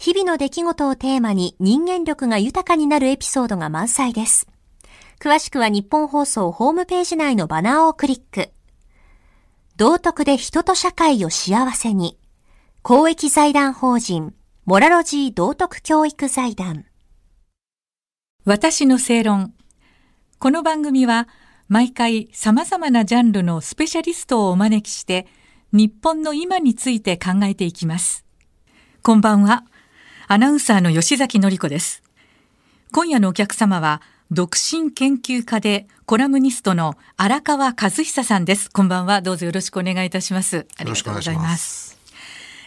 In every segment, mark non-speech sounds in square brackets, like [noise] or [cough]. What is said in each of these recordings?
日々の出来事をテーマに人間力が豊かになるエピソードが満載です。詳しくは日本放送ホームページ内のバナーをクリック。道徳で人と社会を幸せに。公益財団法人、モラロジー道徳教育財団。私の正論。この番組は毎回様々なジャンルのスペシャリストをお招きして日本の今について考えていきます。こんばんは。アナウンサーの吉崎のり子です。今夜のお客様は、独身研究家でコラムニストの荒川和久さんです。こんばんは。どうぞよろしくお願いいたします。ありがとうございます。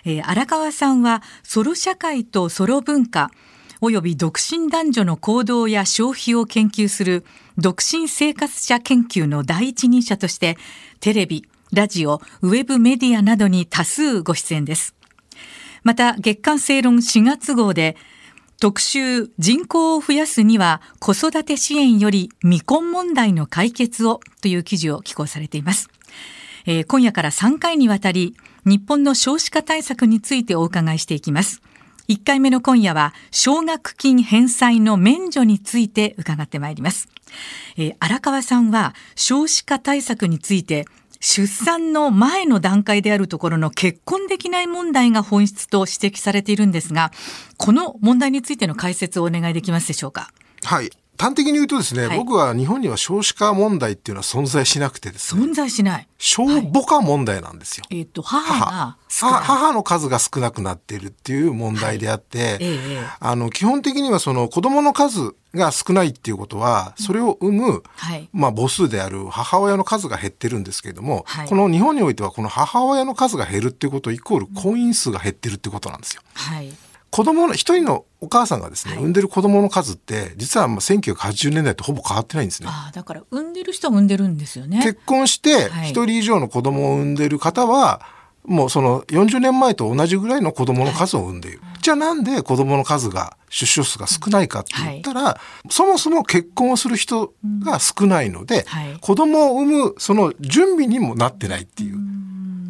えー、荒川さんは、ソロ社会とソロ文化、および独身男女の行動や消費を研究する独身生活者研究の第一人者として、テレビ、ラジオ、ウェブメディアなどに多数ご出演です。また月刊正論4月号で特集人口を増やすには子育て支援より未婚問題の解決をという記事を寄稿されています。えー、今夜から3回にわたり日本の少子化対策についてお伺いしていきます。1回目の今夜は奨学金返済の免除について伺ってまいります。えー、荒川さんは少子化対策について出産の前の段階であるところの結婚できない問題が本質と指摘されているんですが、この問題についての解説をお願いできますでしょうか？はい。端的に言うとですね、はい、僕は日本には少子化問題っていうのは存在しなくてですね。存在しない。小母化問題なんですよ。はい、えっ、ー、と、母が母。の数が少なくなっているっていう問題であって、はい。ええ、あの、基本的にはその子供の数が少ないっていうことは、それを生む、はい、まあ母数である母親の数が減ってるんですけれども、この日本においてはこの母親の数が減るっていうことイコール婚姻数が減ってるってことなんですよ。はい子供の、一人のお母さんがですね、はい、産んでる子供の数って、実はまあ1980年代とほぼ変わってないんですね。ああ、だから産んでる人は産んでるんですよね。結婚して、一人以上の子供を産んでる方は、もうその40年前と同じぐらいの子供の数を産んでいる。はい、じゃあなんで子供の数が、出生数が少ないかって言ったら、はい、そもそも結婚をする人が少ないので、うんはい、子供を産むその準備にもなってないっていう。う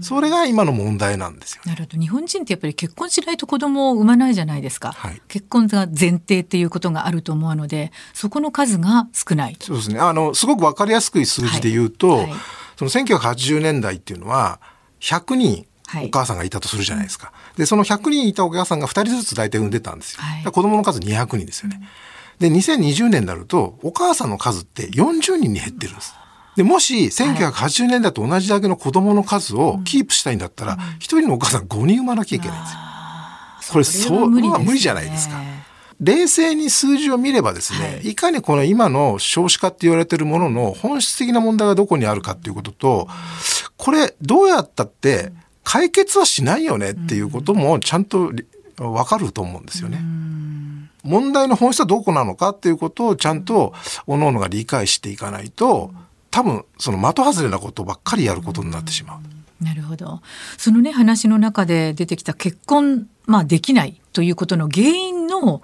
それが今の問題なんですよ、なるほど。日本人ってやっぱり結婚しないと子供を産まないじゃないですか、はい、結婚が前提っていうことがあると思うのでそこの数が少ない。そうですね。あのすごく分かりやすく数字で言うと、はい。はい、その1980年代っていうのは100人お母さんがいたとするじゃないですか、でその100人いたお母さんが2人ずつ大体産んでたんですよ、はい、子供の数200人ですよね、で2020年になるとお母さんの数って40人に減ってるんです、で、もし、1980年代と同じだけの子供の数をキープしたいんだったら、一、人のお母さん5人産まなきゃいけないんですよ。これ、そう、無理,、まあ、無理じゃないですか。冷静に数字を見ればですね、はい、いかにこの今の少子化って言われてるものの本質的な問題がどこにあるかっていうことと、これどうやったって解決はしないよねっていうこともちゃんとわかると思うんですよね。問題の本質はどこなのかっていうことをちゃんと各々が理解していかないと、多分その的外れなことばっかりやることになってしまう。なるほど。そのね話の中で出てきた結婚まあできないということの原因の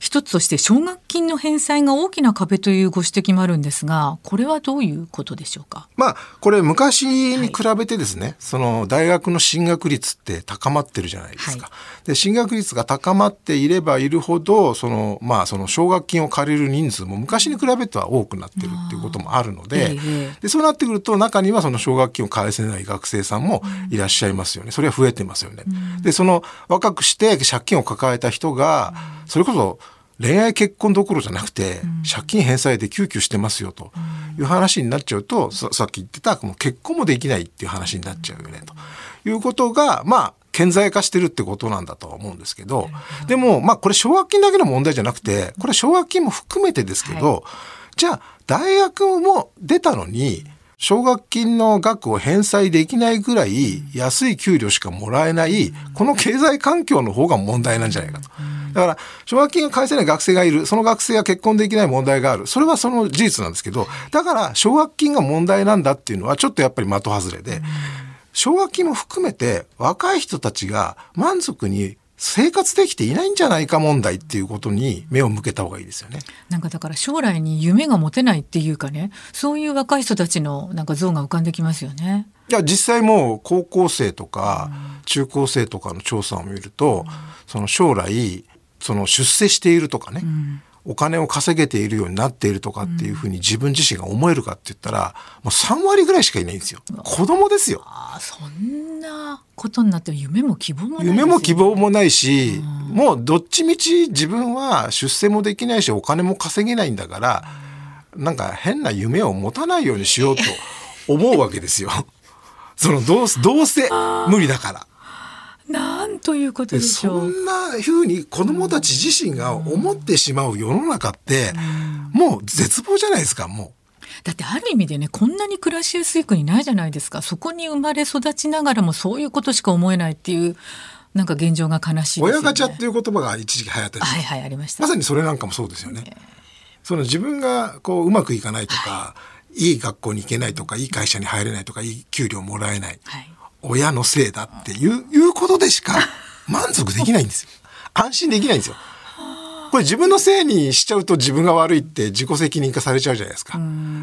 一つとして奨学金の返済が大きな壁というご指摘もあるんですがこれはどういうことでしょうか？まあこれ昔に比べてですね、はい、その大学の進学率って高まってるじゃないですか。はい、で進学率が高まっていればいるほどそのまあその奨学金を借りる人数も昔に比べては多くなってるっていうこともあるのででそうなってくると中にはその奨学金を返せない学生さんもいらっしゃいますよね。それは増えてますよね。でその若くして借金を抱えた人がそれこそ恋愛結婚どころじゃなくて、借金返済で救急してますよと。いう話になっちゃうと、さっき言ってたもう結婚もできないっていう話になっちゃうよねと。いうことがまあ顕在化してるってことなんだとは思うんですけど。でもまあこれ奨学金だけの問題じゃなくてこれ奨学金も含めてですけど、はい、じゃあ大学も出たのに奨学金の額を返済できないぐらい安い給料しかもらえない、この経済環境の方が問題なんじゃないかと。だから、奨学金が返せない学生がいる、その学生が結婚できない問題がある、それはその事実なんですけど、だから、奨学金が問題なんだっていうのは、ちょっとやっぱり的外れで、奨学金も含めて、若い人たちが満足に生活できていないんじゃないか問題っていうことに目を向けた方がいいですよね。なんかだから将来に夢が持てないっていうかね、そういう若い人たちのなんか像が浮かんできますよね。いや実際もう高校生とか中高生とかの調査を見ると、うん、その将来その出世しているとかね、うんお金を稼げているようになっているとかっていうふうに自分自身が思えるかって言ったら、もう3割ぐらいしかいないんですよ。子供ですよ。ああ、そんなことになって夢も希望もない、ね、夢も希望もないし、うん、もうどっちみち自分は出世もできないし、お金も稼げないんだから、うん、なんか変な夢を持たないようにしようと思うわけですよ。[laughs] そのどうどうせ無理だから。なんということでしょう。そんなふうに子供たち自身が思ってしまう世の中って、もう絶望じゃないですか、もう。だってある意味でねこんなに暮らしやすい国ないじゃないですか。そこに生まれ育ちながらもそういうことしか思えないっていうなんか現状が悲しい、ね、親ガチャっていう言葉が一時期流行ったはいはいありました。まさにそれなんかもそうですよね、えー、その自分がこううまくいかないとか、はい、いい学校に行けないとかいい会社に入れないとかいい給料もらえない、はい親のせいだっていう、いうことでしか [laughs] 満足できないんですよ。安心できないんですよ。これ自分のせいにしちゃうと自分が悪いって自己責任化されちゃうじゃないですか。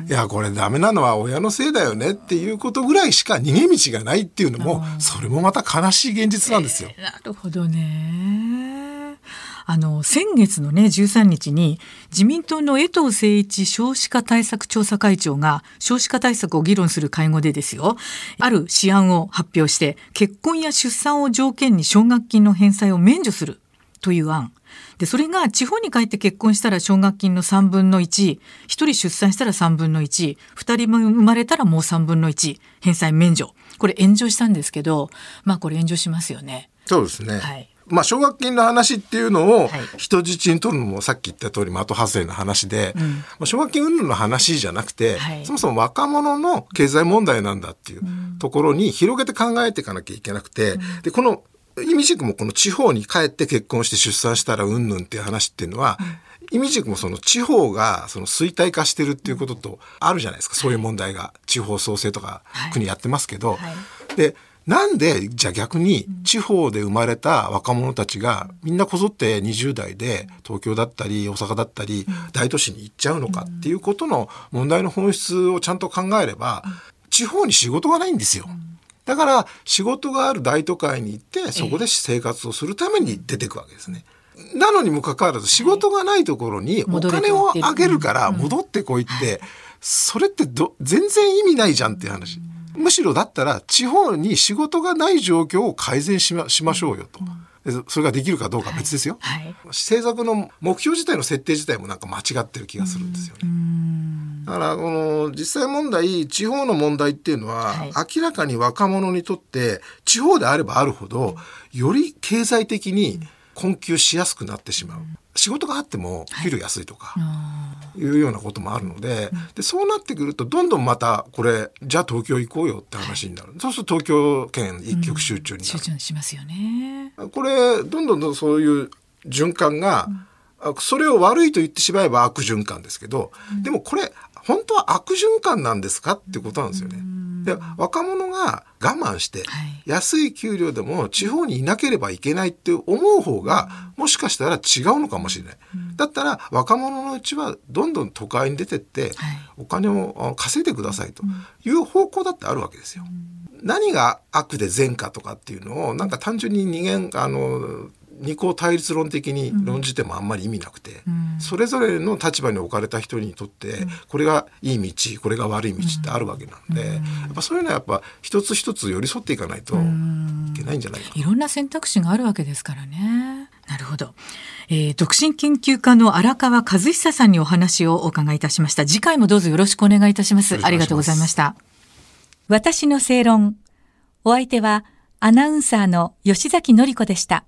いや、これダメなのは親のせいだよねっていうことぐらいしか逃げ道がないっていうのも、それもまた悲しい現実なんですよ。えー、なるほどね。あの先月のね13日に自民党の江藤誠一少子化対策調査会長が少子化対策を議論する会合でですよある試案を発表して結婚や出産を条件に奨学金の返済を免除するという案でそれが地方に帰って結婚したら奨学金の3分の1、1人出産したら3分の1、2人も生まれたらもう3分の1、返済免除。これ炎上したんですけど、まあこれ炎上しますよね。そうですね。はい。まあ、奨学金の話っていうのを人質に取るのもさっき言った通り的外れの話で、うん、まあ、奨学金云々の話じゃなくて、はい、そもそも若者の経済問題なんだっていうところに広げて考えていかなきゃいけなくて、うん、でこの意味軸もこの地方に帰って結婚して出産したらうんぬんっていう話っていうのは、意味軸もその地方がその衰退化してるっていうこととあるじゃないですか、そういう問題が地方創生とか国やってますけど、はいはい、でなんで、じゃあ逆に地方で生まれた若者たちがみんなこぞって20代で東京だったり大阪だったり大都市に行っちゃうのかっていうことの問題の本質をちゃんと考えれば、地方に仕事がないんですよ。だから仕事がある大都会に行ってそこで生活をするために出てくわけですね。なのにもかかわらず仕事がないところにお金をあげるから戻ってこいってそれってど全然意味ないじゃんっていう話。むしろだったら地方に仕事がない状況を改善しましましょうよと。それができるかどうか別ですよ、はい。はい、政策の目標自体の設定自体もなんか間違ってる気がするんですよね。だからこの実際問題地方の問題っていうのは、はい、明らかに若者にとって地方であればあるほどより経済的に困窮しやすくなってしまう。仕事があっても給料安いとか、いうようなこともあるのででそうなってくるとどんどんまたこれじゃあ東京行こうよって話になる、そうすると東京圏一極集中になる、集中しますよね。これどんどんどんそういう循環が、それを悪いと言ってしまえば悪循環ですけど、でもこれ本当は悪循環なんですかってことなんですよね。で若者が我慢して、安い給料でも地方にいなければいけないって思う方が、もしかしたら違うのかもしれない。だったら若者のうちはどんどん都会に出てって、お金を稼いでくださいという方向だってあるわけですよ。何が悪で善かとかっていうのをなんか単純に人間あの二項対立論的に論じてもあんまり意味なくて、うん、それぞれの立場に置かれた人にとって、これがいい道これが悪い道ってあるわけなんで、やっぱそういうのはやっぱ一つ一つ寄り添っていかないといけないんじゃないかいろんな選択肢があるわけですからね。なるほど。えー、独身研究家の荒川和久さんにお話をお伺いいたしました。次回もどうぞよろしくお願いいたします。ありがとうございました。私の正論。お相手はアナウンサーの吉崎紀子でした。